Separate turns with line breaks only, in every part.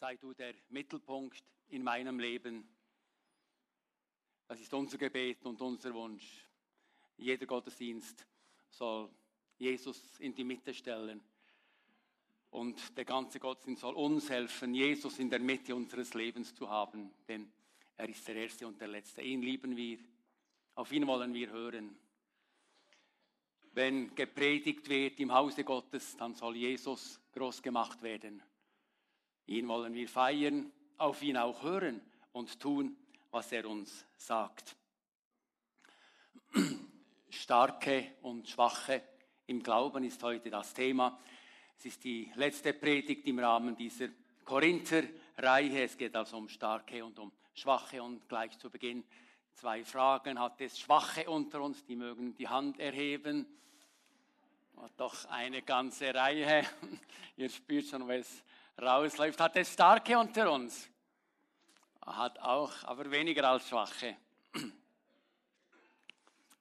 sei du der Mittelpunkt in meinem Leben. Das ist unser Gebet und unser Wunsch. Jeder Gottesdienst soll Jesus in die Mitte stellen. Und der ganze Gottesdienst soll uns helfen, Jesus in der Mitte unseres Lebens zu haben. Denn er ist der Erste und der Letzte. Ihn lieben wir. Auf ihn wollen wir hören. Wenn gepredigt wird im Hause Gottes, dann soll Jesus groß gemacht werden. Ihn wollen wir feiern, auf ihn auch hören und tun, was er uns sagt. Starke und Schwache im Glauben ist heute das Thema. Es ist die letzte Predigt im Rahmen dieser Korinther-Reihe. Es geht also um Starke und um Schwache und gleich zu Beginn zwei Fragen. Hat es Schwache unter uns, die mögen die Hand erheben? Doch eine ganze Reihe. Ihr spürt schon, was rausläuft. Hat es Starke unter uns? Hat auch, aber weniger als Schwache.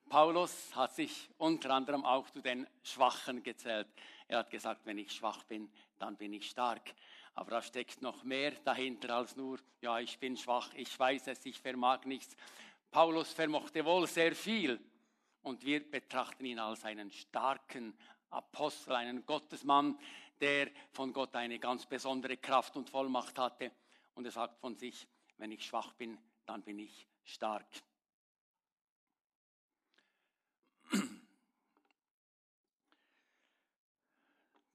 Paulus hat sich unter anderem auch zu den Schwachen gezählt. Er hat gesagt, wenn ich schwach bin, dann bin ich stark. Aber da steckt noch mehr dahinter als nur, ja, ich bin schwach, ich weiß es, ich vermag nichts. Paulus vermochte wohl sehr viel und wir betrachten ihn als einen starken Apostel, einen Gottesmann, der von Gott eine ganz besondere Kraft und Vollmacht hatte. Und er sagt von sich, wenn ich schwach bin, dann bin ich stark.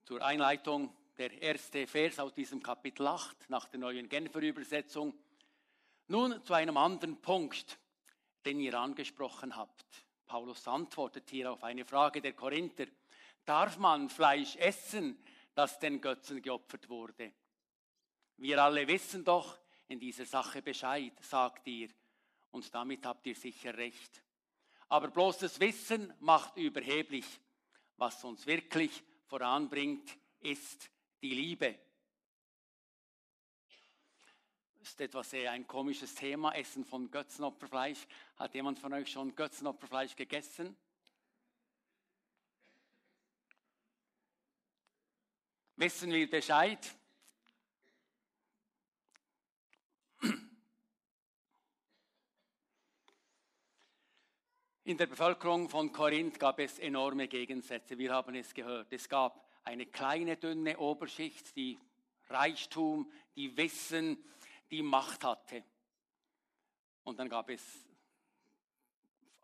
Zur Einleitung der erste Vers aus diesem Kapitel 8 nach der neuen Genfer Übersetzung. Nun zu einem anderen Punkt, den ihr angesprochen habt. Paulus antwortet hier auf eine Frage der Korinther. Darf man Fleisch essen, das den Götzen geopfert wurde? Wir alle wissen doch in dieser Sache Bescheid, sagt ihr, und damit habt ihr sicher recht. Aber bloßes Wissen macht überheblich. Was uns wirklich voranbringt, ist die Liebe. Ist etwas sehr ein komisches Thema, Essen von Götzenopferfleisch. Hat jemand von euch schon Götzenopferfleisch gegessen? Wissen wir Bescheid? In der Bevölkerung von Korinth gab es enorme Gegensätze. Wir haben es gehört. Es gab eine kleine, dünne Oberschicht, die Reichtum, die Wissen, die Macht hatte. Und dann gab es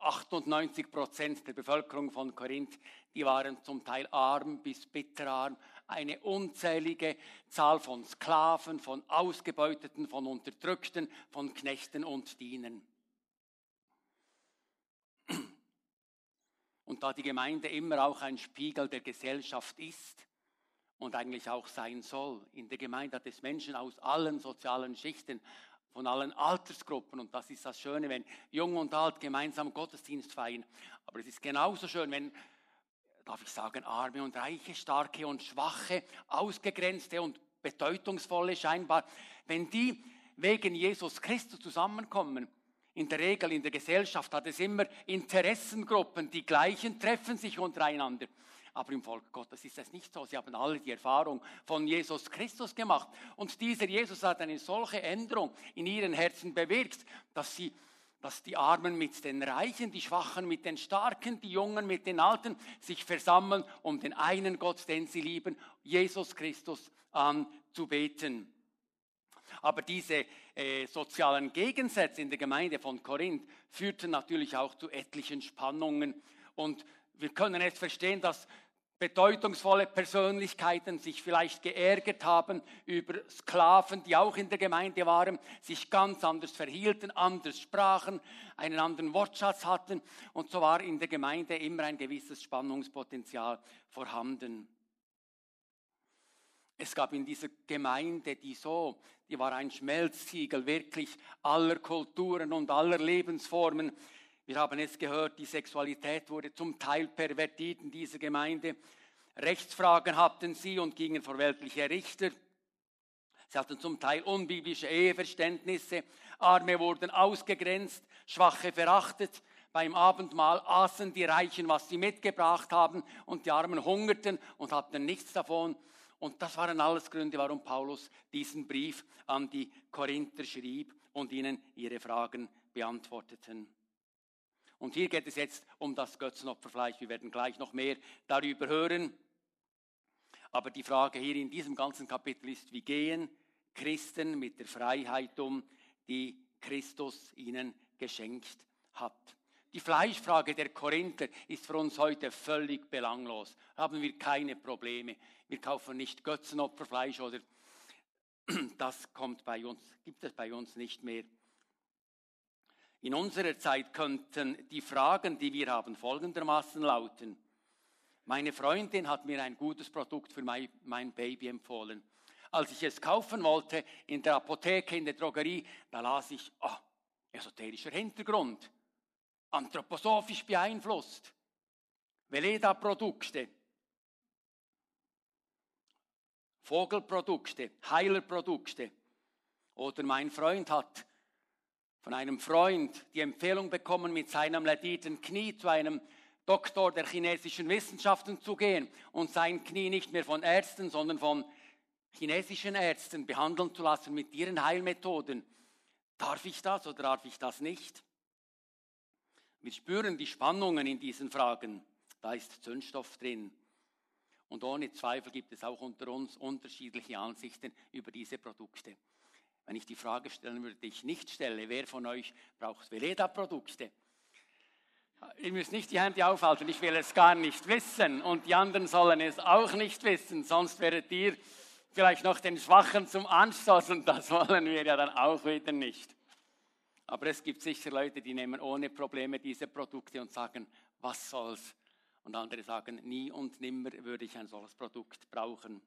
98 Prozent der Bevölkerung von Korinth, die waren zum Teil arm bis bitterarm. Eine unzählige Zahl von Sklaven, von Ausgebeuteten, von Unterdrückten, von Knechten und Dienern. Und da die Gemeinde immer auch ein Spiegel der Gesellschaft ist und eigentlich auch sein soll, in der Gemeinde hat es Menschen aus allen sozialen Schichten, von allen Altersgruppen. Und das ist das Schöne, wenn Jung und Alt gemeinsam Gottesdienst feiern. Aber es ist genauso schön, wenn, darf ich sagen, arme und reiche, starke und schwache, ausgegrenzte und bedeutungsvolle scheinbar, wenn die wegen Jesus Christus zusammenkommen in der Regel in der Gesellschaft hat es immer Interessengruppen, die gleichen treffen sich untereinander. Aber im Volk Gottes ist es nicht so. Sie haben alle die Erfahrung von Jesus Christus gemacht. Und dieser Jesus hat eine solche Änderung in ihren Herzen bewirkt, dass sie dass die Armen mit den Reichen, die Schwachen mit den Starken, die Jungen mit den Alten sich versammeln, um den einen Gott, den sie lieben, Jesus Christus anzubeten. Aber diese äh, sozialen Gegensätze in der Gemeinde von Korinth führten natürlich auch zu etlichen Spannungen. Und wir können jetzt verstehen, dass bedeutungsvolle Persönlichkeiten sich vielleicht geärgert haben über Sklaven, die auch in der Gemeinde waren, sich ganz anders verhielten, anders sprachen, einen anderen Wortschatz hatten. Und so war in der Gemeinde immer ein gewisses Spannungspotenzial vorhanden. Es gab in dieser Gemeinde, die so, die war ein Schmelztiegel wirklich aller Kulturen und aller Lebensformen. Wir haben es gehört, die Sexualität wurde zum Teil pervertiert in dieser Gemeinde. Rechtsfragen hatten sie und gingen vor weltliche Richter. Sie hatten zum Teil unbiblische Eheverständnisse. Arme wurden ausgegrenzt, Schwache verachtet. Beim Abendmahl aßen die Reichen, was sie mitgebracht haben, und die Armen hungerten und hatten nichts davon. Und das waren alles Gründe, warum Paulus diesen Brief an die Korinther schrieb und ihnen ihre Fragen beantworteten. Und hier geht es jetzt um das Götzenopferfleisch. Wir werden gleich noch mehr darüber hören. Aber die Frage hier in diesem ganzen Kapitel ist, wie gehen Christen mit der Freiheit um, die Christus ihnen geschenkt hat. Die Fleischfrage der Korinther ist für uns heute völlig belanglos. Haben wir keine Probleme. Wir kaufen nicht Götzenopferfleisch oder das kommt bei uns, gibt es bei uns nicht mehr. In unserer Zeit könnten die Fragen, die wir haben, folgendermaßen lauten. Meine Freundin hat mir ein gutes Produkt für mein, mein Baby empfohlen. Als ich es kaufen wollte in der Apotheke, in der Drogerie, da las ich, oh, esoterischer Hintergrund, anthroposophisch beeinflusst, Veleda-Produkte, Vogelprodukte, Heilerprodukte. Oder mein Freund hat von einem Freund die Empfehlung bekommen, mit seinem ledierten Knie zu einem Doktor der chinesischen Wissenschaften zu gehen und sein Knie nicht mehr von Ärzten, sondern von chinesischen Ärzten behandeln zu lassen mit ihren Heilmethoden. Darf ich das oder darf ich das nicht? Wir spüren die Spannungen in diesen Fragen. Da ist Zündstoff drin. Und ohne Zweifel gibt es auch unter uns unterschiedliche Ansichten über diese Produkte. Wenn ich die Frage stellen würde, die ich nicht stelle, wer von euch braucht Veleda-Produkte? Ihr müsst nicht die Hände aufhalten, ich will es gar nicht wissen und die anderen sollen es auch nicht wissen, sonst werdet ihr vielleicht noch den Schwachen zum Anstoß und das wollen wir ja dann auch wieder nicht. Aber es gibt sicher Leute, die nehmen ohne Probleme diese Produkte und sagen, was soll's? Und andere sagen, nie und nimmer würde ich ein solches Produkt brauchen.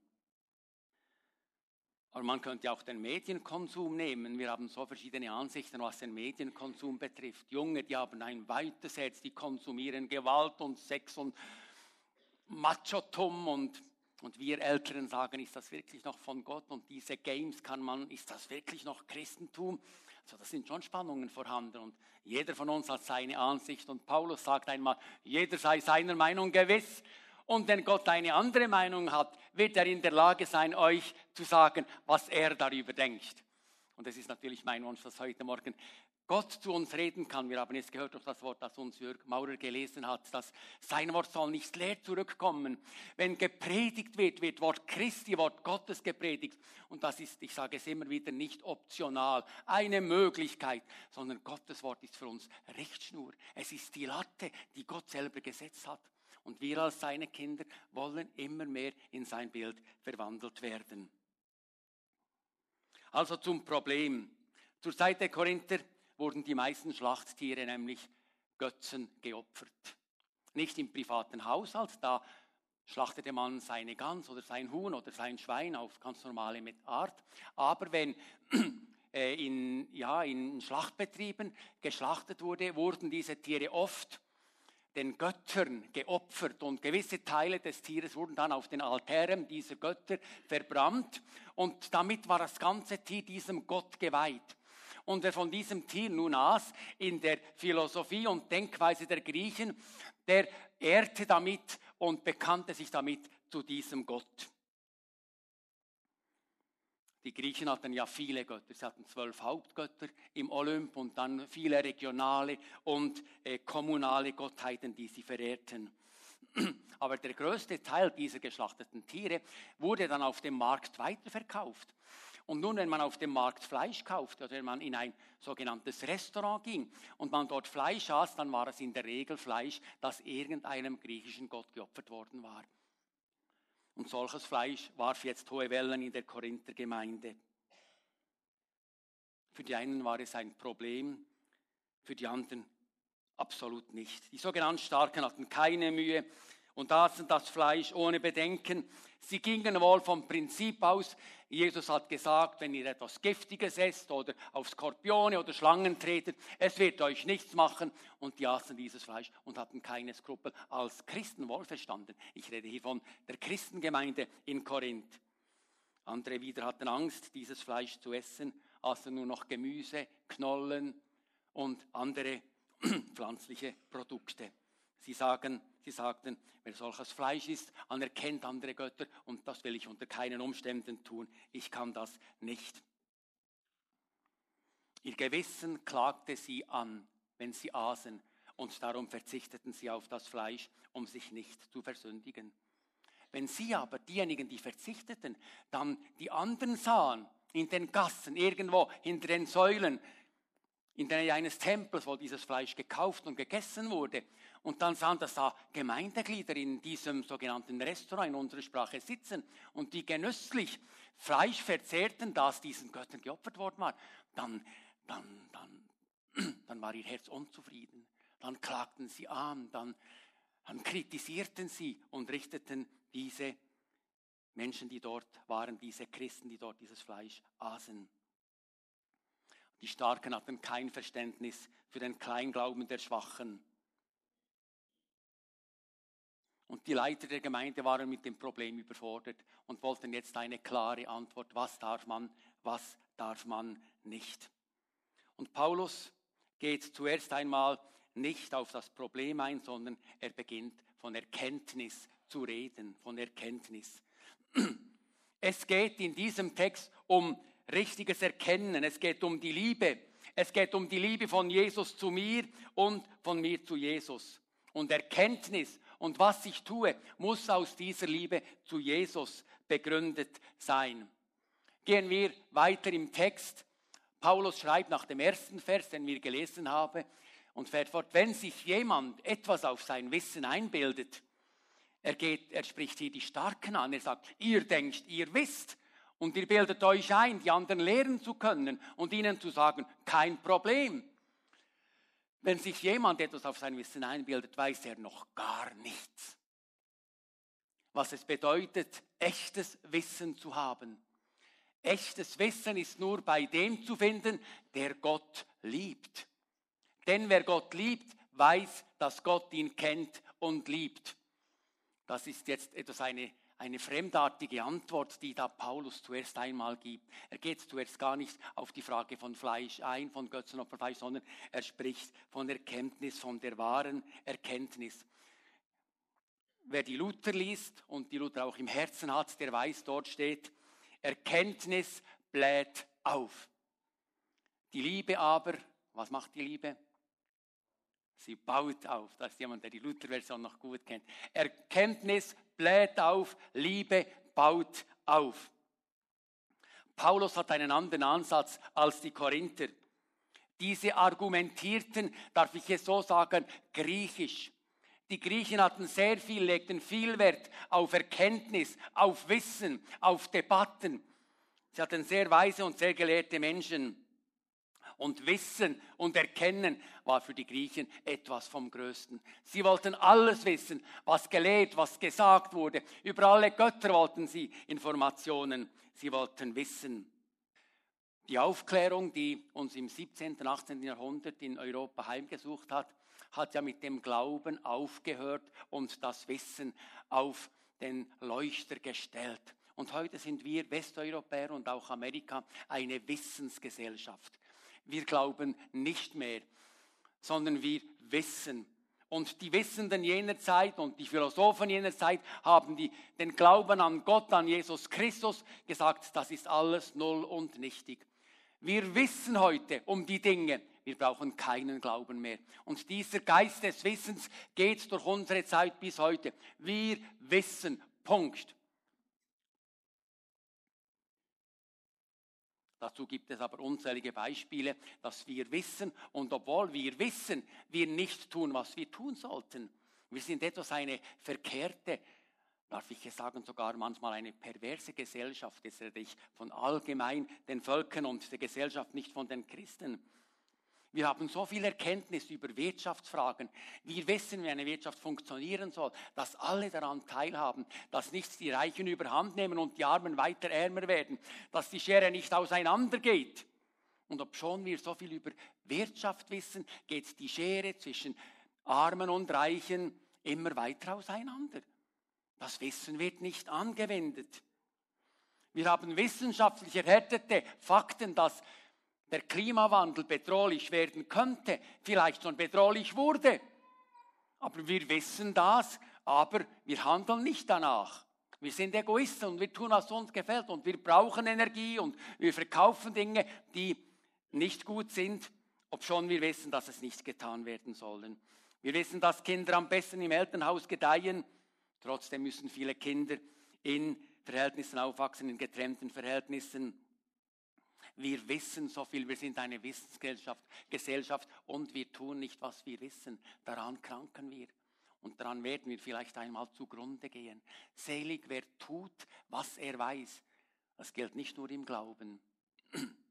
Aber man könnte auch den Medienkonsum nehmen. Wir haben so verschiedene Ansichten, was den Medienkonsum betrifft. Junge, die haben ein weites Herz, die konsumieren Gewalt und Sex und Machotum und, und wir Älteren sagen, ist das wirklich noch von Gott? Und diese Games kann man, ist das wirklich noch Christentum? Also das sind schon Spannungen vorhanden und jeder von uns hat seine Ansicht und Paulus sagt einmal, jeder sei seiner Meinung gewiss und wenn Gott eine andere Meinung hat, wird er in der Lage sein, euch zu sagen, was er darüber denkt. Und es ist natürlich mein Wunsch, dass heute Morgen Gott zu uns reden kann. Wir haben jetzt gehört durch das Wort, das uns Jörg Maurer gelesen hat, dass sein Wort soll nicht leer zurückkommen. Wenn gepredigt wird, wird Wort Christi, Wort Gottes gepredigt. Und das ist, ich sage es immer wieder, nicht optional, eine Möglichkeit, sondern Gottes Wort ist für uns Richtschnur. Es ist die Latte, die Gott selber gesetzt hat. Und wir als seine Kinder wollen immer mehr in sein Bild verwandelt werden. Also zum Problem. Zur Zeit der Korinther wurden die meisten Schlachttiere nämlich Götzen geopfert. Nicht im privaten Haushalt, da schlachtete man seine Gans oder sein Huhn oder sein Schwein auf ganz normale Art. Aber wenn äh, in, ja, in Schlachtbetrieben geschlachtet wurde, wurden diese Tiere oft den Göttern geopfert und gewisse Teile des Tieres wurden dann auf den Altären dieser Götter verbrannt und damit war das ganze Tier diesem Gott geweiht. Und wer von diesem Tier nun aß, in der Philosophie und Denkweise der Griechen, der ehrte damit und bekannte sich damit zu diesem Gott. Die Griechen hatten ja viele Götter. Sie hatten zwölf Hauptgötter im Olymp und dann viele regionale und äh, kommunale Gottheiten, die sie verehrten. Aber der größte Teil dieser geschlachteten Tiere wurde dann auf dem Markt weiterverkauft. Und nun, wenn man auf dem Markt Fleisch kauft oder wenn man in ein sogenanntes Restaurant ging und man dort Fleisch aß, dann war es in der Regel Fleisch, das irgendeinem griechischen Gott geopfert worden war. Und solches Fleisch warf jetzt hohe Wellen in der Korinther Gemeinde. Für die einen war es ein Problem, für die anderen absolut nicht. Die sogenannten Starken hatten keine Mühe und aßen das Fleisch ohne Bedenken. Sie gingen wohl vom Prinzip aus, Jesus hat gesagt, wenn ihr etwas Giftiges esst oder auf Skorpione oder Schlangen tretet, es wird euch nichts machen. Und die aßen dieses Fleisch und hatten keine Skrupel. Als Christen wohlverstanden. Ich rede hier von der Christengemeinde in Korinth. Andere wieder hatten Angst, dieses Fleisch zu essen, aßen nur noch Gemüse, Knollen und andere pflanzliche Produkte. Sie sagen, Sie sagten, wer solches Fleisch isst, anerkennt andere Götter und das will ich unter keinen Umständen tun. Ich kann das nicht. Ihr Gewissen klagte sie an, wenn sie aßen, und darum verzichteten sie auf das Fleisch, um sich nicht zu versündigen. Wenn sie aber, diejenigen, die verzichteten, dann die anderen sahen, in den Gassen, irgendwo hinter den Säulen, in der Nähe eines Tempels, wo dieses Fleisch gekauft und gegessen wurde. Und dann sahen, dass da Gemeindeglieder in diesem sogenannten Restaurant in unserer Sprache sitzen und die genüsslich Fleisch verzehrten, das diesen Göttern geopfert worden war. Dann, dann, dann, dann war ihr Herz unzufrieden. Dann klagten sie an, dann, dann kritisierten sie und richteten diese Menschen, die dort waren, diese Christen, die dort dieses Fleisch aßen. Die Starken hatten kein Verständnis für den Kleinglauben der Schwachen. Und die Leiter der Gemeinde waren mit dem Problem überfordert und wollten jetzt eine klare Antwort. Was darf man, was darf man nicht? Und Paulus geht zuerst einmal nicht auf das Problem ein, sondern er beginnt von Erkenntnis zu reden, von Erkenntnis. Es geht in diesem Text um richtiges Erkennen, es geht um die Liebe, es geht um die Liebe von Jesus zu mir und von mir zu Jesus. Und Erkenntnis und was ich tue, muss aus dieser Liebe zu Jesus begründet sein. Gehen wir weiter im Text. Paulus schreibt nach dem ersten Vers, den wir gelesen haben, und fährt fort, wenn sich jemand etwas auf sein Wissen einbildet, er, geht, er spricht hier die Starken an, er sagt, ihr denkt, ihr wisst und ihr bildet euch ein, die anderen lehren zu können und ihnen zu sagen, kein Problem. Wenn sich jemand etwas auf sein Wissen einbildet, weiß er noch gar nichts. Was es bedeutet, echtes Wissen zu haben. Echtes Wissen ist nur bei dem zu finden, der Gott liebt. Denn wer Gott liebt, weiß, dass Gott ihn kennt und liebt. Das ist jetzt etwas eine, eine fremdartige Antwort, die da Paulus zuerst einmal gibt. Er geht zuerst gar nicht auf die Frage von Fleisch ein, von Götzenopferfleisch, sondern er spricht von Erkenntnis, von der wahren Erkenntnis. Wer die Luther liest und die Luther auch im Herzen hat, der weiß, dort steht, Erkenntnis bläht auf. Die Liebe aber, was macht die Liebe? Sie baut auf. Das ist jemand, der die Luther-Version noch gut kennt. Erkenntnis bläht auf, Liebe baut auf. Paulus hat einen anderen Ansatz als die Korinther. Diese argumentierten, darf ich es so sagen, griechisch. Die Griechen hatten sehr viel, legten viel Wert auf Erkenntnis, auf Wissen, auf Debatten. Sie hatten sehr weise und sehr gelehrte Menschen und Wissen und Erkennen war für die Griechen etwas vom Größten. Sie wollten alles wissen, was gelehrt, was gesagt wurde. Über alle Götter wollten sie Informationen. Sie wollten wissen. Die Aufklärung, die uns im 17. und 18. Jahrhundert in Europa heimgesucht hat, hat ja mit dem Glauben aufgehört und das Wissen auf den Leuchter gestellt. Und heute sind wir Westeuropäer und auch Amerika eine Wissensgesellschaft. Wir glauben nicht mehr, sondern wir wissen. Und die Wissenden jener Zeit und die Philosophen jener Zeit haben die, den Glauben an Gott, an Jesus Christus gesagt, das ist alles null und nichtig. Wir wissen heute um die Dinge, wir brauchen keinen Glauben mehr. Und dieser Geist des Wissens geht durch unsere Zeit bis heute. Wir wissen, Punkt. Dazu gibt es aber unzählige Beispiele, dass wir wissen und obwohl wir wissen, wir nicht tun, was wir tun sollten. Wir sind etwas eine verkehrte, darf ich sagen, sogar manchmal eine perverse Gesellschaft. Jetzt rede ich von allgemein den Völkern und der Gesellschaft, nicht von den Christen. Wir haben so viel Erkenntnis über Wirtschaftsfragen. Wir wissen, wie eine Wirtschaft funktionieren soll, dass alle daran teilhaben, dass nicht die Reichen überhand nehmen und die Armen weiter ärmer werden, dass die Schere nicht auseinandergeht. Und obschon wir so viel über Wirtschaft wissen, geht die Schere zwischen Armen und Reichen immer weiter auseinander. Das Wissen wird nicht angewendet. Wir haben wissenschaftlich erhärtete Fakten, dass der Klimawandel bedrohlich werden könnte, vielleicht schon bedrohlich wurde. Aber wir wissen das, aber wir handeln nicht danach. Wir sind Egoisten und wir tun, was uns gefällt und wir brauchen Energie und wir verkaufen Dinge, die nicht gut sind, obschon wir wissen, dass es nicht getan werden sollen. Wir wissen, dass Kinder am besten im Elternhaus gedeihen. Trotzdem müssen viele Kinder in Verhältnissen aufwachsen, in getrennten Verhältnissen. Wir wissen so viel, wir sind eine Wissensgesellschaft Gesellschaft, und wir tun nicht, was wir wissen. Daran kranken wir. Und daran werden wir vielleicht einmal zugrunde gehen. Selig, wer tut, was er weiß. Das gilt nicht nur im Glauben.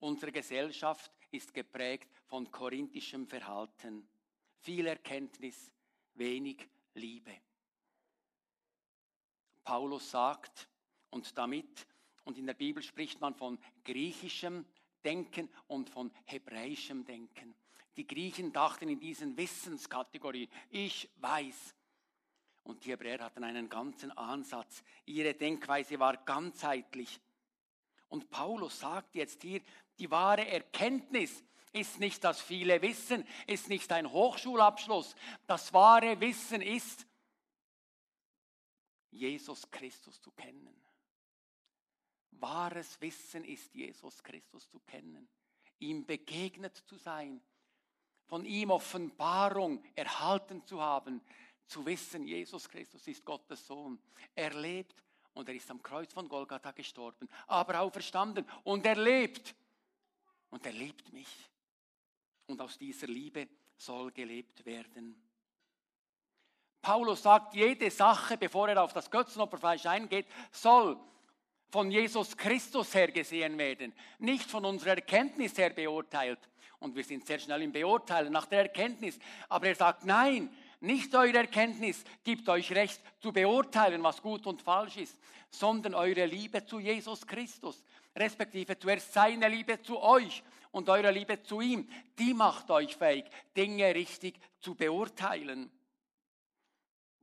Unsere Gesellschaft ist geprägt von korinthischem Verhalten. Viel Erkenntnis, wenig Liebe. Paulus sagt, und damit und in der Bibel spricht man von griechischem Denken und von hebräischem Denken. Die Griechen dachten in diesen Wissenskategorien, ich weiß. Und die Hebräer hatten einen ganzen Ansatz. Ihre Denkweise war ganzheitlich. Und Paulus sagt jetzt hier, die wahre Erkenntnis ist nicht das viele Wissen, ist nicht ein Hochschulabschluss. Das wahre Wissen ist, Jesus Christus zu kennen. Wahres Wissen ist, Jesus Christus zu kennen, ihm begegnet zu sein, von ihm Offenbarung erhalten zu haben, zu wissen, Jesus Christus ist Gottes Sohn. Er lebt und er ist am Kreuz von Golgatha gestorben, aber auferstanden und er lebt. Und er liebt mich. Und aus dieser Liebe soll gelebt werden. Paulus sagt, jede Sache, bevor er auf das Götzenopferfleisch eingeht, soll von Jesus Christus her gesehen werden, nicht von unserer Erkenntnis her beurteilt. Und wir sind sehr schnell im Beurteilen nach der Erkenntnis. Aber er sagt, nein, nicht eure Erkenntnis gibt euch recht zu beurteilen, was gut und falsch ist, sondern eure Liebe zu Jesus Christus, respektive zuerst seine Liebe zu euch und eure Liebe zu ihm, die macht euch fähig, Dinge richtig zu beurteilen.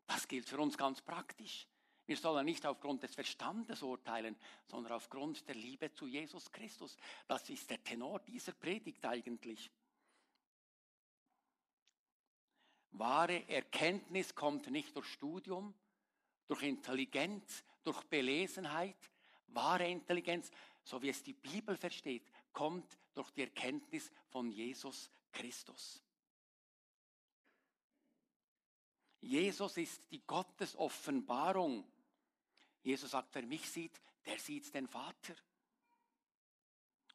Das gilt für uns ganz praktisch. Wir sollen nicht aufgrund des Verstandes urteilen, sondern aufgrund der Liebe zu Jesus Christus. Das ist der Tenor dieser Predigt eigentlich. Wahre Erkenntnis kommt nicht durch Studium, durch Intelligenz, durch Belesenheit. Wahre Intelligenz, so wie es die Bibel versteht, kommt durch die Erkenntnis von Jesus Christus. Jesus ist die Gottesoffenbarung. Jesus sagt, wer mich sieht, der sieht den Vater.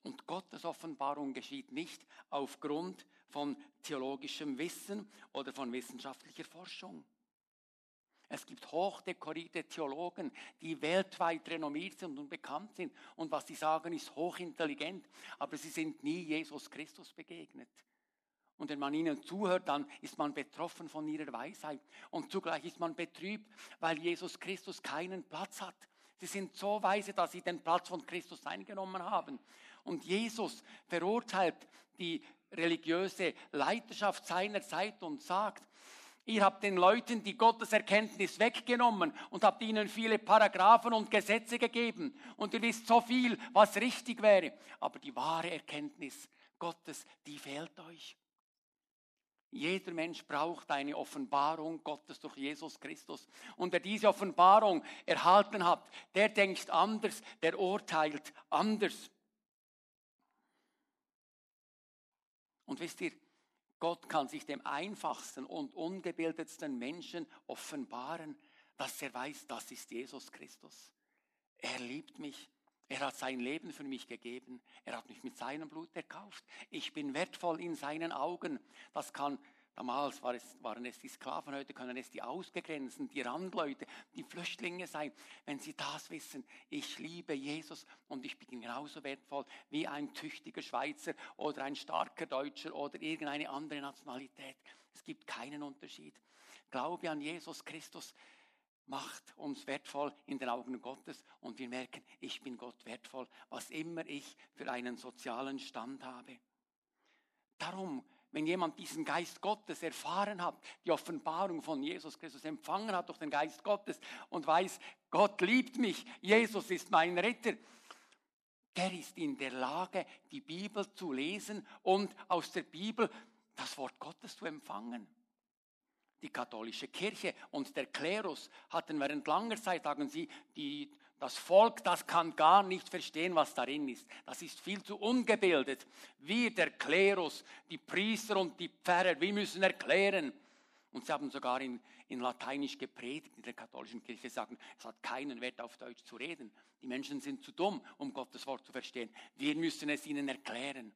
Und Gottes Offenbarung geschieht nicht aufgrund von theologischem Wissen oder von wissenschaftlicher Forschung. Es gibt hochdekorierte Theologen, die weltweit renommiert sind und bekannt sind. Und was sie sagen, ist hochintelligent. Aber sie sind nie Jesus Christus begegnet. Und wenn man ihnen zuhört, dann ist man betroffen von ihrer Weisheit. Und zugleich ist man betrübt, weil Jesus Christus keinen Platz hat. Sie sind so weise, dass sie den Platz von Christus eingenommen haben. Und Jesus verurteilt die religiöse Leiterschaft seiner Zeit und sagt, ihr habt den Leuten die Gotteserkenntnis weggenommen und habt ihnen viele Paragraphen und Gesetze gegeben. Und ihr wisst so viel, was richtig wäre. Aber die wahre Erkenntnis Gottes, die fehlt euch. Jeder Mensch braucht eine Offenbarung Gottes durch Jesus Christus. Und wer diese Offenbarung erhalten hat, der denkt anders, der urteilt anders. Und wisst ihr, Gott kann sich dem einfachsten und ungebildetsten Menschen offenbaren, dass er weiß, das ist Jesus Christus. Er liebt mich. Er hat sein Leben für mich gegeben. Er hat mich mit seinem Blut erkauft. Ich bin wertvoll in seinen Augen. Das kann Damals waren es die Sklaven, heute können es die Ausgegrenzten, die Randleute, die Flüchtlinge sein. Wenn sie das wissen, ich liebe Jesus und ich bin genauso wertvoll wie ein tüchtiger Schweizer oder ein starker Deutscher oder irgendeine andere Nationalität. Es gibt keinen Unterschied. Glaube an Jesus Christus macht uns wertvoll in den Augen Gottes und wir merken, ich bin Gott wertvoll, was immer ich für einen sozialen Stand habe. Darum, wenn jemand diesen Geist Gottes erfahren hat, die Offenbarung von Jesus Christus empfangen hat durch den Geist Gottes und weiß, Gott liebt mich, Jesus ist mein Retter, der ist in der Lage, die Bibel zu lesen und aus der Bibel das Wort Gottes zu empfangen. Die katholische Kirche und der Klerus hatten während langer Zeit, sagen sie, die, das Volk, das kann gar nicht verstehen, was darin ist. Das ist viel zu ungebildet. Wir, der Klerus, die Priester und die Pfarrer, wir müssen erklären. Und sie haben sogar in, in Lateinisch gepredigt in der katholischen Kirche, sagen, es hat keinen Wert, auf Deutsch zu reden. Die Menschen sind zu dumm, um Gottes Wort zu verstehen. Wir müssen es ihnen erklären.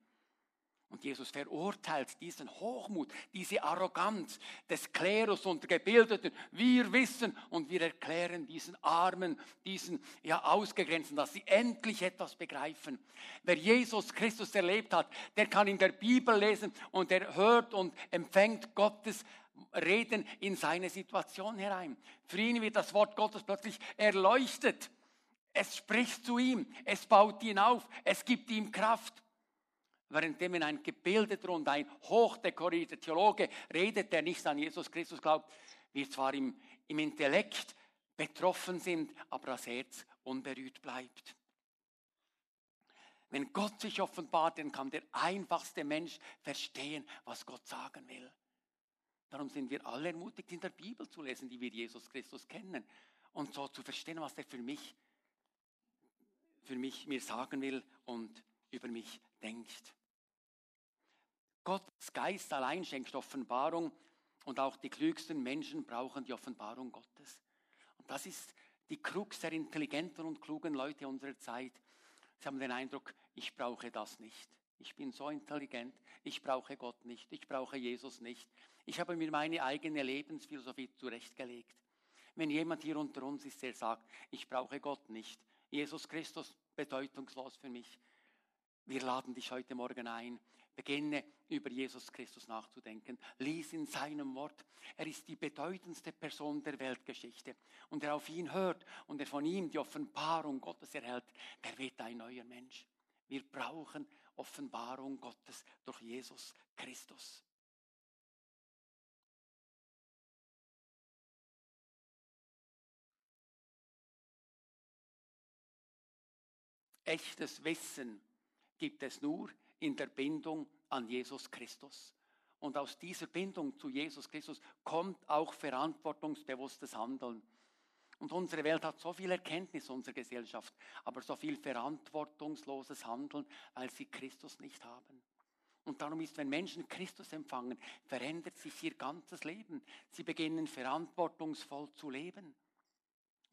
Und Jesus verurteilt diesen Hochmut, diese Arroganz des Klerus und der Gebildeten. Wir wissen und wir erklären diesen Armen, diesen ja ausgegrenzten, dass sie endlich etwas begreifen. Wer Jesus Christus erlebt hat, der kann in der Bibel lesen und er hört und empfängt Gottes Reden in seine Situation herein. Für ihn wird das Wort Gottes plötzlich erleuchtet. Es spricht zu ihm, es baut ihn auf, es gibt ihm Kraft. Währenddem ein gebildeter und ein hochdekorierter Theologe redet, der nicht an Jesus Christus glaubt, wir zwar im, im Intellekt betroffen sind, aber das Herz unberührt bleibt. Wenn Gott sich offenbart, dann kann der einfachste Mensch verstehen, was Gott sagen will. Darum sind wir alle ermutigt, in der Bibel zu lesen, die wir Jesus Christus kennen und so zu verstehen, was er für mich, für mich mir sagen will und über mich denkt. Gottes Geist allein schenkt Offenbarung und auch die klügsten Menschen brauchen die Offenbarung Gottes. Und das ist die Krux der intelligenten und klugen Leute unserer Zeit. Sie haben den Eindruck, ich brauche das nicht. Ich bin so intelligent, ich brauche Gott nicht, ich brauche Jesus nicht. Ich habe mir meine eigene Lebensphilosophie zurechtgelegt. Wenn jemand hier unter uns ist, der sagt, ich brauche Gott nicht, Jesus Christus bedeutungslos für mich, wir laden dich heute Morgen ein, beginne über Jesus Christus nachzudenken. Lies in seinem Wort. Er ist die bedeutendste Person der Weltgeschichte. Und wer auf ihn hört und er von ihm die Offenbarung Gottes erhält, der wird ein neuer Mensch. Wir brauchen Offenbarung Gottes durch Jesus Christus. Echtes Wissen gibt es nur in der Bindung an Jesus Christus. Und aus dieser Bindung zu Jesus Christus kommt auch verantwortungsbewusstes Handeln. Und unsere Welt hat so viel Erkenntnis, unsere Gesellschaft, aber so viel verantwortungsloses Handeln, weil sie Christus nicht haben. Und darum ist, wenn Menschen Christus empfangen, verändert sich ihr ganzes Leben. Sie beginnen verantwortungsvoll zu leben.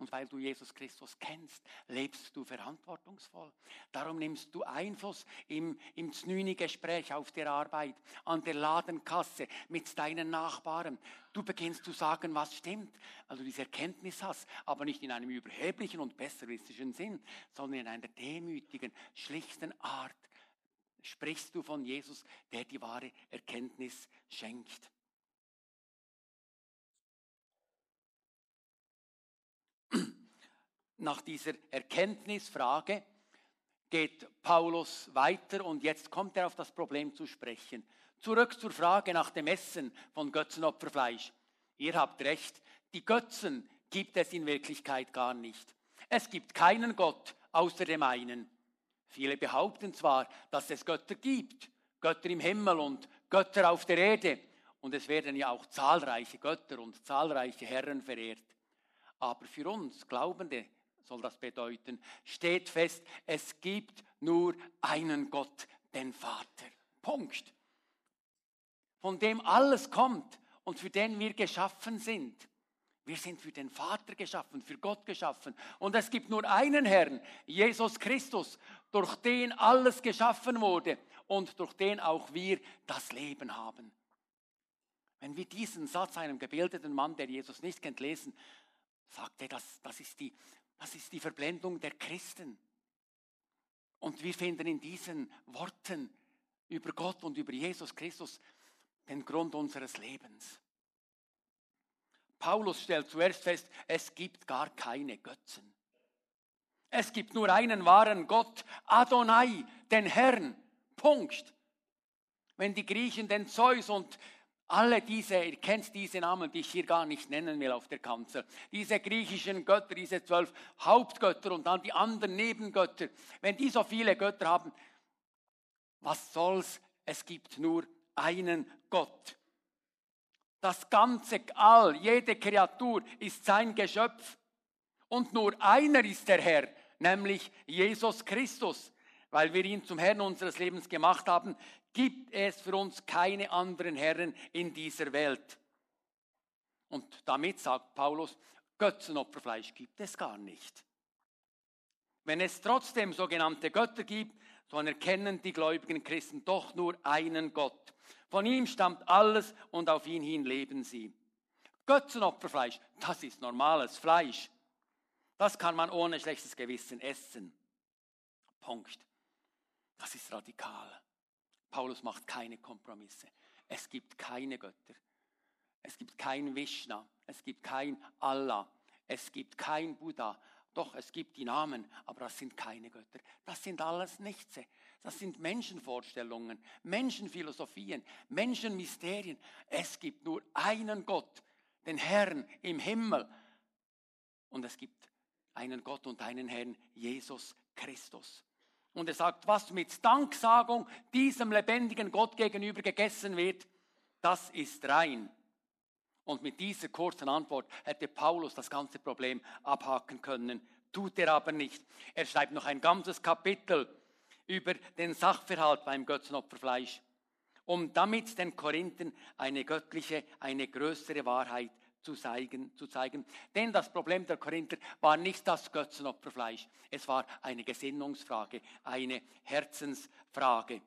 Und weil du Jesus Christus kennst, lebst du verantwortungsvoll. Darum nimmst du Einfluss im, im Znüni-Gespräch auf der Arbeit, an der Ladenkasse, mit deinen Nachbarn. Du beginnst zu sagen, was stimmt, weil du diese Erkenntnis hast, aber nicht in einem überheblichen und besserwissischen Sinn, sondern in einer demütigen, schlichten Art sprichst du von Jesus, der die wahre Erkenntnis schenkt. Nach dieser Erkenntnisfrage geht Paulus weiter und jetzt kommt er auf das Problem zu sprechen. Zurück zur Frage nach dem Essen von Götzenopferfleisch. Ihr habt recht, die Götzen gibt es in Wirklichkeit gar nicht. Es gibt keinen Gott außer dem einen. Viele behaupten zwar, dass es Götter gibt, Götter im Himmel und Götter auf der Erde, und es werden ja auch zahlreiche Götter und zahlreiche Herren verehrt. Aber für uns Glaubende soll das bedeuten, steht fest, es gibt nur einen Gott, den Vater. Punkt. Von dem alles kommt und für den wir geschaffen sind. Wir sind für den Vater geschaffen, für Gott geschaffen. Und es gibt nur einen Herrn, Jesus Christus, durch den alles geschaffen wurde und durch den auch wir das Leben haben. Wenn wir diesen Satz einem gebildeten Mann, der Jesus nicht kennt, lesen, sagt er, das, das ist die das ist die Verblendung der Christen. Und wir finden in diesen Worten über Gott und über Jesus Christus den Grund unseres Lebens. Paulus stellt zuerst fest, es gibt gar keine Götzen. Es gibt nur einen wahren Gott, Adonai, den Herrn. Punkt. Wenn die Griechen den Zeus und alle diese, ihr kennt diese Namen, die ich hier gar nicht nennen will auf der Kanzel. Diese griechischen Götter, diese zwölf Hauptgötter und dann die anderen Nebengötter. Wenn die so viele Götter haben, was soll's? Es gibt nur einen Gott. Das ganze All, jede Kreatur ist sein Geschöpf. Und nur einer ist der Herr, nämlich Jesus Christus. Weil wir ihn zum Herrn unseres Lebens gemacht haben, gibt es für uns keine anderen Herren in dieser Welt. Und damit sagt Paulus, Götzenopferfleisch gibt es gar nicht. Wenn es trotzdem sogenannte Götter gibt, so erkennen die gläubigen Christen doch nur einen Gott. Von ihm stammt alles und auf ihn hin leben sie. Götzenopferfleisch, das ist normales Fleisch. Das kann man ohne schlechtes Gewissen essen. Punkt. Das ist radikal. Paulus macht keine Kompromisse. Es gibt keine Götter. Es gibt kein Vishna. Es gibt kein Allah. Es gibt kein Buddha. Doch, es gibt die Namen, aber das sind keine Götter. Das sind alles Nichts. Das sind Menschenvorstellungen, Menschenphilosophien, Menschenmysterien. Es gibt nur einen Gott, den Herrn im Himmel. Und es gibt einen Gott und einen Herrn, Jesus Christus. Und er sagt, was mit Danksagung diesem lebendigen Gott gegenüber gegessen wird, das ist rein. Und mit dieser kurzen Antwort hätte Paulus das ganze Problem abhaken können. Tut er aber nicht. Er schreibt noch ein ganzes Kapitel über den Sachverhalt beim Götzenopferfleisch, um damit den Korinthern eine göttliche, eine größere Wahrheit zu zeigen, zu zeigen. Denn das Problem der Korinther war nicht das Götzenopferfleisch, es war eine Gesinnungsfrage, eine Herzensfrage.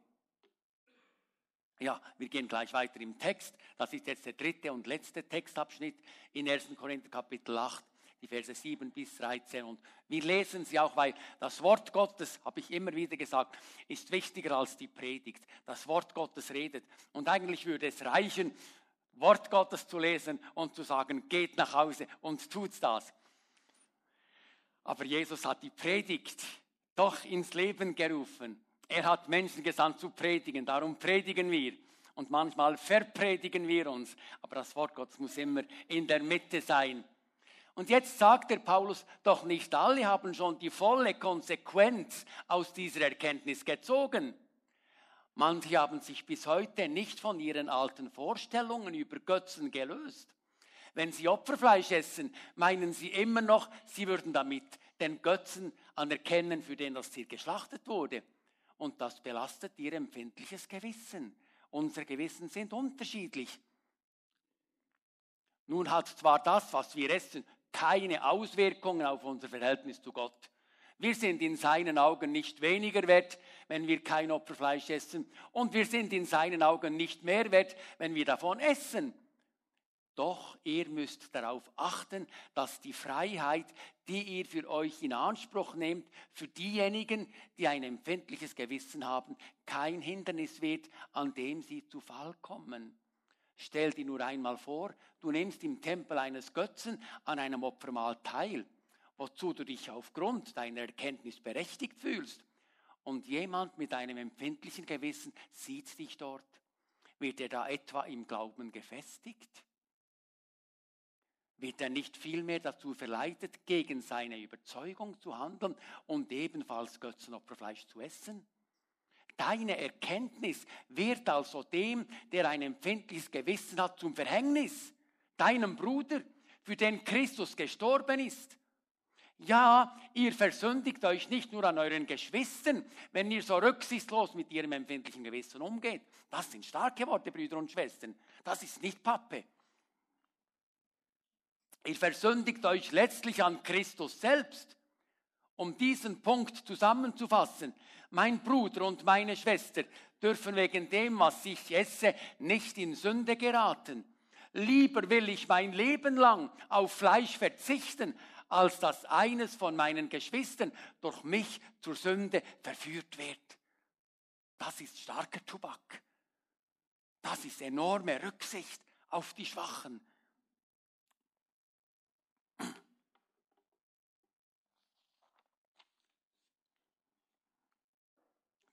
Ja, wir gehen gleich weiter im Text. Das ist jetzt der dritte und letzte Textabschnitt in 1. Korinther Kapitel 8, die Verse 7 bis 13. Und wir lesen sie auch, weil das Wort Gottes, habe ich immer wieder gesagt, ist wichtiger als die Predigt. Das Wort Gottes redet. Und eigentlich würde es reichen, Wort Gottes zu lesen und zu sagen, geht nach Hause und tut das. Aber Jesus hat die Predigt doch ins Leben gerufen. Er hat Menschen gesandt zu predigen, darum predigen wir. Und manchmal verpredigen wir uns, aber das Wort Gottes muss immer in der Mitte sein. Und jetzt sagt der Paulus, doch nicht alle haben schon die volle Konsequenz aus dieser Erkenntnis gezogen. Manche haben sich bis heute nicht von ihren alten Vorstellungen über Götzen gelöst. Wenn sie Opferfleisch essen, meinen sie immer noch, sie würden damit den Götzen anerkennen, für den das Tier geschlachtet wurde. Und das belastet ihr empfindliches Gewissen. Unsere Gewissen sind unterschiedlich. Nun hat zwar das, was wir essen, keine Auswirkungen auf unser Verhältnis zu Gott. Wir sind in seinen Augen nicht weniger wert, wenn wir kein Opferfleisch essen. Und wir sind in seinen Augen nicht mehr wert, wenn wir davon essen. Doch ihr müsst darauf achten, dass die Freiheit, die ihr für euch in Anspruch nehmt, für diejenigen, die ein empfindliches Gewissen haben, kein Hindernis wird, an dem sie zu Fall kommen. Stell dir nur einmal vor, du nimmst im Tempel eines Götzen an einem Opfermahl teil wozu du dich aufgrund deiner Erkenntnis berechtigt fühlst. Und jemand mit einem empfindlichen Gewissen sieht dich dort. Wird er da etwa im Glauben gefestigt? Wird er nicht vielmehr dazu verleitet, gegen seine Überzeugung zu handeln und ebenfalls Götzenopferfleisch zu essen? Deine Erkenntnis wird also dem, der ein empfindliches Gewissen hat, zum Verhängnis. Deinem Bruder, für den Christus gestorben ist. Ja, ihr versündigt euch nicht nur an euren Geschwistern, wenn ihr so rücksichtslos mit ihrem empfindlichen Gewissen umgeht. Das sind starke Worte, Brüder und Schwestern. Das ist nicht Pappe. Ihr versündigt euch letztlich an Christus selbst. Um diesen Punkt zusammenzufassen, mein Bruder und meine Schwester dürfen wegen dem, was ich esse, nicht in Sünde geraten. Lieber will ich mein Leben lang auf Fleisch verzichten, als dass eines von meinen Geschwistern durch mich zur Sünde verführt wird. Das ist starker Tobak. Das ist enorme Rücksicht auf die Schwachen.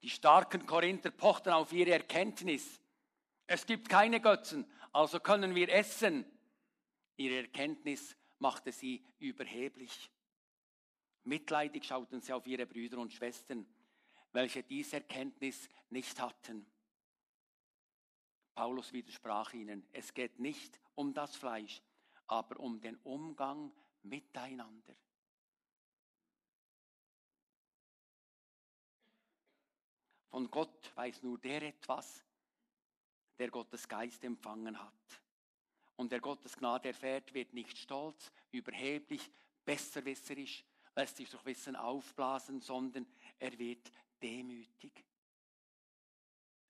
Die starken Korinther pochten auf ihre Erkenntnis. Es gibt keine Götzen, also können wir essen. Ihre Erkenntnis machte sie überheblich. Mitleidig schauten sie auf ihre Brüder und Schwestern, welche diese Erkenntnis nicht hatten. Paulus widersprach ihnen, es geht nicht um das Fleisch, aber um den Umgang miteinander. Von Gott weiß nur der etwas, der Gottes Geist empfangen hat. Und der Gottes Gnade erfährt, wird nicht stolz, überheblich, besserwisserisch, lässt sich durch Wissen aufblasen, sondern er wird demütig.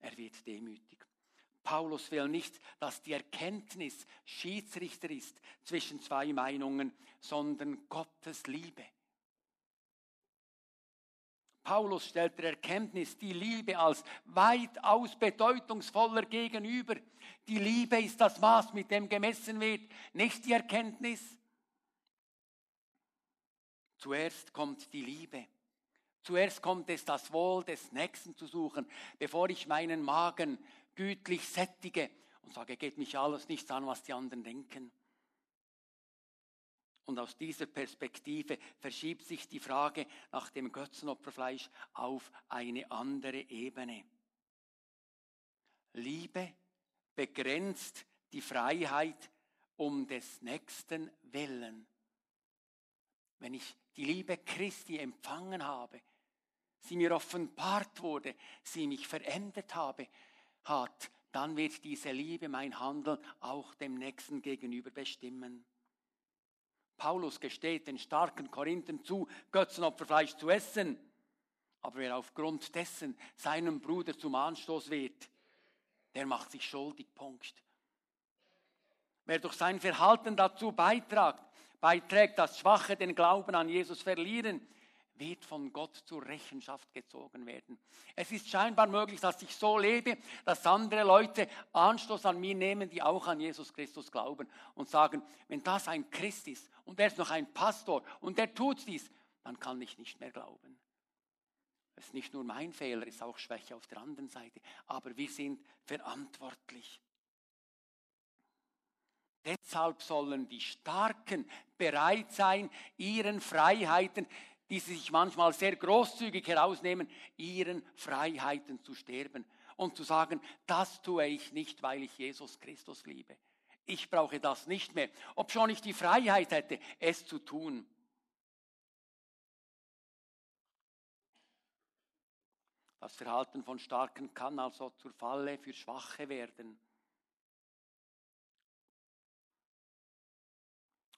Er wird demütig. Paulus will nicht, dass die Erkenntnis Schiedsrichter ist zwischen zwei Meinungen, sondern Gottes Liebe. Paulus stellt der Erkenntnis die Liebe als weitaus bedeutungsvoller gegenüber. Die Liebe ist das Maß, mit dem gemessen wird, nicht die Erkenntnis. Zuerst kommt die Liebe. Zuerst kommt es, das Wohl des Nächsten zu suchen, bevor ich meinen Magen gütlich sättige und sage, geht mich alles nichts an, was die anderen denken. Und aus dieser Perspektive verschiebt sich die Frage nach dem Götzenopferfleisch auf eine andere Ebene. Liebe begrenzt die Freiheit um des Nächsten willen. Wenn ich die Liebe Christi empfangen habe, sie mir offenbart wurde, sie mich verändert habe, hat, dann wird diese Liebe mein Handeln auch dem Nächsten gegenüber bestimmen. Paulus gesteht den starken Korinthern zu, Götzenopferfleisch zu essen. Aber wer aufgrund dessen seinem Bruder zum Anstoß wird, der macht sich schuldig. Punkt. Wer durch sein Verhalten dazu beiträgt, beiträgt, dass Schwache den Glauben an Jesus verlieren, wird von Gott zur Rechenschaft gezogen werden. Es ist scheinbar möglich, dass ich so lebe, dass andere Leute Anstoß an mir nehmen, die auch an Jesus Christus glauben und sagen, wenn das ein Christ ist und er ist noch ein Pastor und der tut dies, dann kann ich nicht mehr glauben. Es ist nicht nur mein Fehler, es ist auch Schwäche auf der anderen Seite, aber wir sind verantwortlich. Deshalb sollen die Starken bereit sein, ihren Freiheiten die sich manchmal sehr großzügig herausnehmen, ihren Freiheiten zu sterben und zu sagen, das tue ich nicht, weil ich Jesus Christus liebe. Ich brauche das nicht mehr, ob schon ich die Freiheit hätte, es zu tun. Das Verhalten von Starken kann also zur Falle für Schwache werden.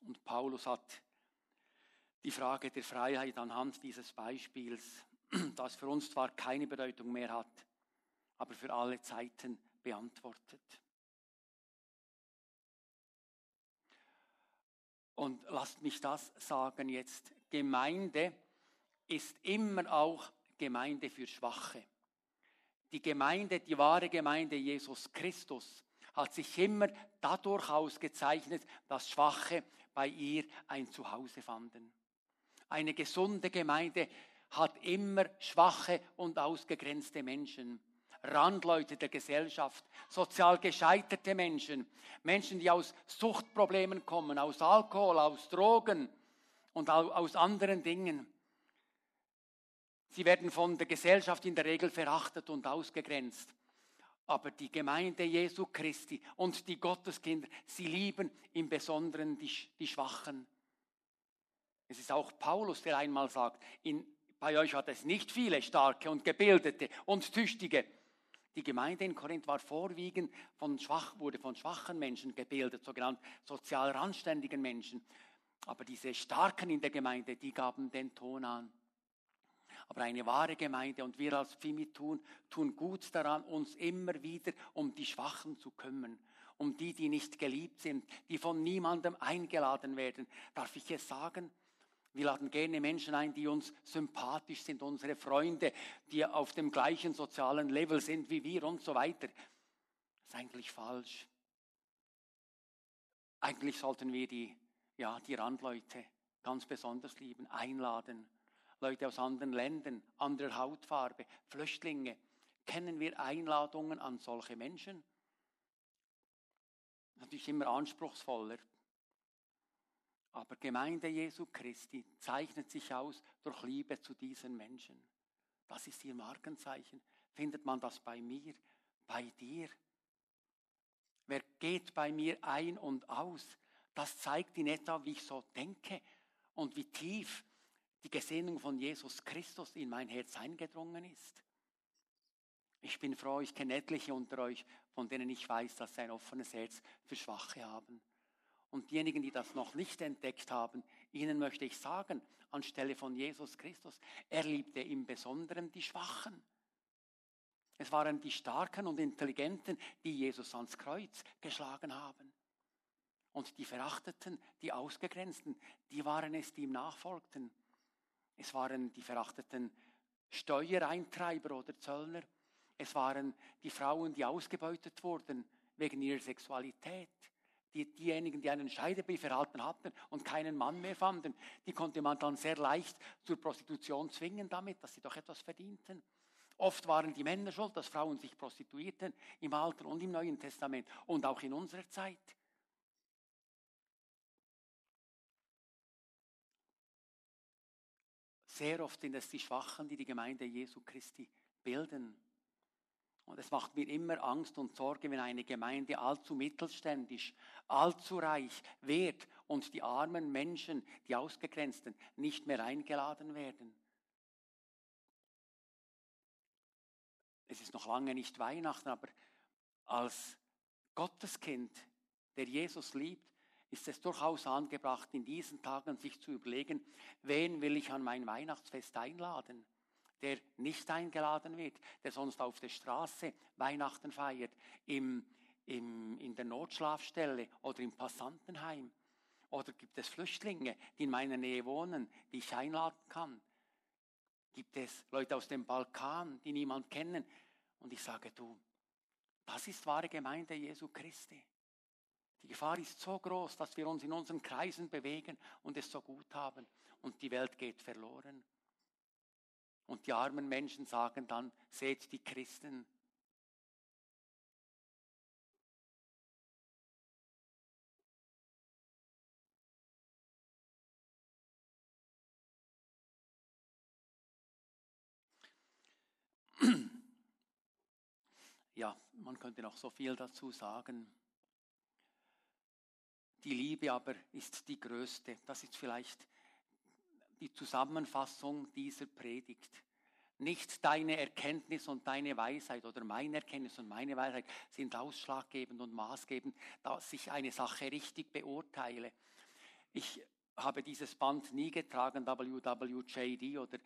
Und Paulus hat die Frage der Freiheit anhand dieses Beispiels, das für uns zwar keine Bedeutung mehr hat, aber für alle Zeiten beantwortet. Und lasst mich das sagen jetzt. Gemeinde ist immer auch Gemeinde für Schwache. Die Gemeinde, die wahre Gemeinde Jesus Christus, hat sich immer dadurch ausgezeichnet, dass Schwache bei ihr ein Zuhause fanden. Eine gesunde Gemeinde hat immer schwache und ausgegrenzte Menschen. Randleute der Gesellschaft, sozial gescheiterte Menschen, Menschen, die aus Suchtproblemen kommen, aus Alkohol, aus Drogen und aus anderen Dingen. Sie werden von der Gesellschaft in der Regel verachtet und ausgegrenzt. Aber die Gemeinde Jesu Christi und die Gotteskinder, sie lieben im Besonderen die, die Schwachen. Es ist auch Paulus, der einmal sagt, in, bei euch hat es nicht viele starke und gebildete und tüchtige. Die Gemeinde in Korinth war vorwiegend von schwach, wurde von schwachen Menschen gebildet, sogenannt sozial randständigen Menschen. Aber diese Starken in der Gemeinde, die gaben den Ton an. Aber eine wahre Gemeinde und wir als Pfimi tun, tun gut daran, uns immer wieder um die Schwachen zu kümmern, um die, die nicht geliebt sind, die von niemandem eingeladen werden. Darf ich es sagen? Wir laden gerne Menschen ein, die uns sympathisch sind, unsere Freunde, die auf dem gleichen sozialen Level sind wie wir und so weiter. Das ist eigentlich falsch. Eigentlich sollten wir die, ja, die Randleute ganz besonders lieben, einladen. Leute aus anderen Ländern, anderer Hautfarbe, Flüchtlinge. Kennen wir Einladungen an solche Menschen? Natürlich immer anspruchsvoller. Aber Gemeinde Jesu Christi zeichnet sich aus durch Liebe zu diesen Menschen. Das ist ihr Markenzeichen. Findet man das bei mir, bei dir? Wer geht bei mir ein und aus? Das zeigt in etwa, wie ich so denke und wie tief die Gesinnung von Jesus Christus in mein Herz eingedrungen ist. Ich bin froh, ich kenne etliche unter euch, von denen ich weiß, dass sie ein offenes Herz für Schwache haben. Und diejenigen, die das noch nicht entdeckt haben, ihnen möchte ich sagen, anstelle von Jesus Christus, er liebte im Besonderen die Schwachen. Es waren die Starken und Intelligenten, die Jesus ans Kreuz geschlagen haben. Und die Verachteten, die Ausgegrenzten, die waren es, die ihm nachfolgten. Es waren die verachteten Steuereintreiber oder Zöllner. Es waren die Frauen, die ausgebeutet wurden wegen ihrer Sexualität. Die, diejenigen, die einen Scheidebrief erhalten hatten und keinen Mann mehr fanden, die konnte man dann sehr leicht zur Prostitution zwingen damit, dass sie doch etwas verdienten. Oft waren die Männer schuld, dass Frauen sich prostituierten im Alten und im Neuen Testament und auch in unserer Zeit. Sehr oft sind es die Schwachen, die die Gemeinde Jesu Christi bilden. Und es macht mir immer Angst und Sorge, wenn eine Gemeinde allzu mittelständisch, allzu reich wird und die armen Menschen, die Ausgegrenzten, nicht mehr eingeladen werden. Es ist noch lange nicht Weihnachten, aber als Gotteskind, der Jesus liebt, ist es durchaus angebracht, in diesen Tagen sich zu überlegen, wen will ich an mein Weihnachtsfest einladen, der nicht eingeladen wird, der sonst auf der Straße Weihnachten feiert, im, im, in der Notschlafstelle oder im Passantenheim. Oder gibt es Flüchtlinge, die in meiner Nähe wohnen, die ich einladen kann? Gibt es Leute aus dem Balkan, die niemand kennen? Und ich sage, du, das ist wahre Gemeinde Jesu Christi. Die Gefahr ist so groß, dass wir uns in unseren Kreisen bewegen und es so gut haben und die Welt geht verloren. Und die armen Menschen sagen dann, seht die Christen. Ja, man könnte noch so viel dazu sagen. Die Liebe aber ist die größte. Das ist vielleicht die Zusammenfassung dieser Predigt. Nicht deine Erkenntnis und deine Weisheit oder meine Erkenntnis und meine Weisheit sind ausschlaggebend und maßgebend, dass ich eine Sache richtig beurteile. Ich habe dieses Band nie getragen, WWJD oder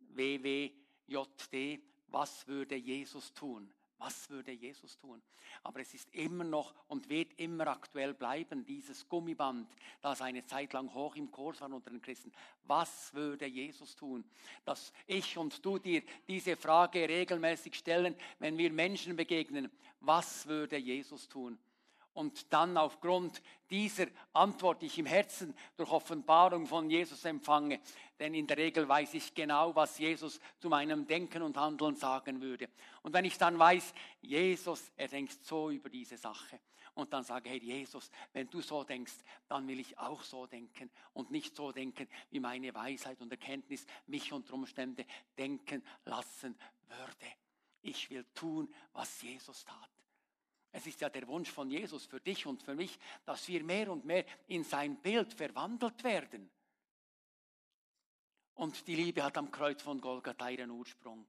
WWJD. Was würde Jesus tun? Was würde Jesus tun? Aber es ist immer noch und wird immer aktuell bleiben, dieses Gummiband, das eine Zeit lang hoch im Kurs war unter den Christen. Was würde Jesus tun? Dass ich und du dir diese Frage regelmäßig stellen, wenn wir Menschen begegnen. Was würde Jesus tun? Und dann aufgrund dieser Antwort, die ich im Herzen durch Offenbarung von Jesus empfange, denn in der Regel weiß ich genau, was Jesus zu meinem Denken und Handeln sagen würde. Und wenn ich dann weiß, Jesus, er denkt so über diese Sache, und dann sage, hey Jesus, wenn du so denkst, dann will ich auch so denken und nicht so denken, wie meine Weisheit und Erkenntnis mich unter Umständen denken lassen würde. Ich will tun, was Jesus tat. Es ist ja der Wunsch von Jesus für dich und für mich, dass wir mehr und mehr in sein Bild verwandelt werden. Und die Liebe hat am Kreuz von Golgatha ihren Ursprung.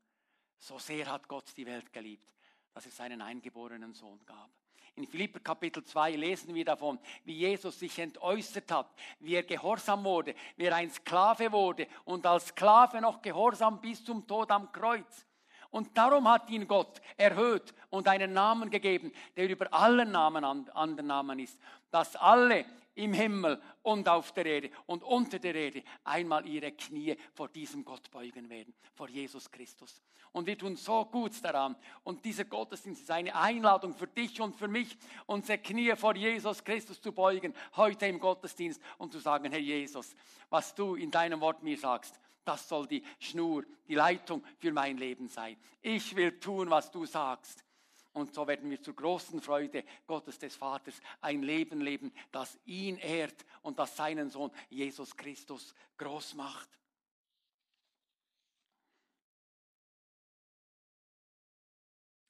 So sehr hat Gott die Welt geliebt, dass es seinen eingeborenen Sohn gab. In Philipper Kapitel 2 lesen wir davon, wie Jesus sich entäußert hat, wie er gehorsam wurde, wie er ein Sklave wurde und als Sklave noch gehorsam bis zum Tod am Kreuz. Und darum hat ihn Gott erhöht und einen Namen gegeben, der über allen Namen anderen Namen ist, dass alle im Himmel und auf der Erde und unter der Erde einmal ihre Knie vor diesem Gott beugen werden, vor Jesus Christus. Und wir tun so gut daran. Und dieser Gottesdienst ist eine Einladung für dich und für mich, unsere Knie vor Jesus Christus zu beugen, heute im Gottesdienst und zu sagen, Herr Jesus, was du in deinem Wort mir sagst, das soll die Schnur, die Leitung für mein Leben sein. Ich will tun, was du sagst. Und so werden wir zur großen Freude Gottes des Vaters ein Leben leben, das ihn ehrt und das seinen Sohn Jesus Christus groß macht.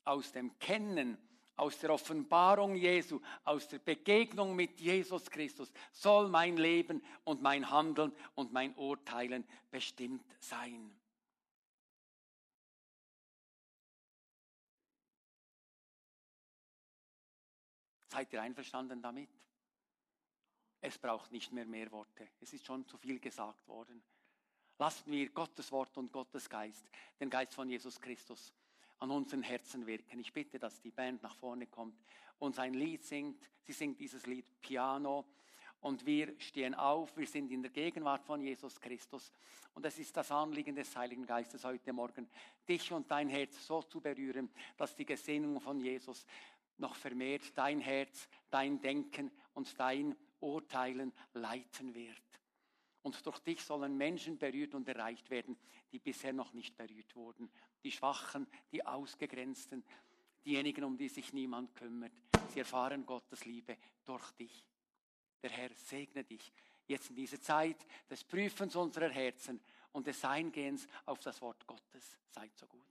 Aus dem Kennen aus der Offenbarung Jesu, aus der Begegnung mit Jesus Christus soll mein Leben und mein Handeln und mein Urteilen bestimmt sein. Seid ihr einverstanden damit? Es braucht nicht mehr mehr Worte. Es ist schon zu viel gesagt worden. Lassen wir Gottes Wort und Gottes Geist, den Geist von Jesus Christus, an unseren Herzen wirken. Ich bitte, dass die Band nach vorne kommt und sein Lied singt. Sie singt dieses Lied Piano und wir stehen auf. Wir sind in der Gegenwart von Jesus Christus. Und es ist das Anliegen des Heiligen Geistes heute Morgen, dich und dein Herz so zu berühren, dass die Gesinnung von Jesus noch vermehrt dein Herz, dein Denken und dein Urteilen leiten wird. Und durch dich sollen Menschen berührt und erreicht werden, die bisher noch nicht berührt wurden die Schwachen, die Ausgegrenzten, diejenigen, um die sich niemand kümmert. Sie erfahren Gottes Liebe durch dich. Der Herr segne dich jetzt in dieser Zeit des Prüfens unserer Herzen und des Eingehens auf das Wort Gottes. Seid so gut.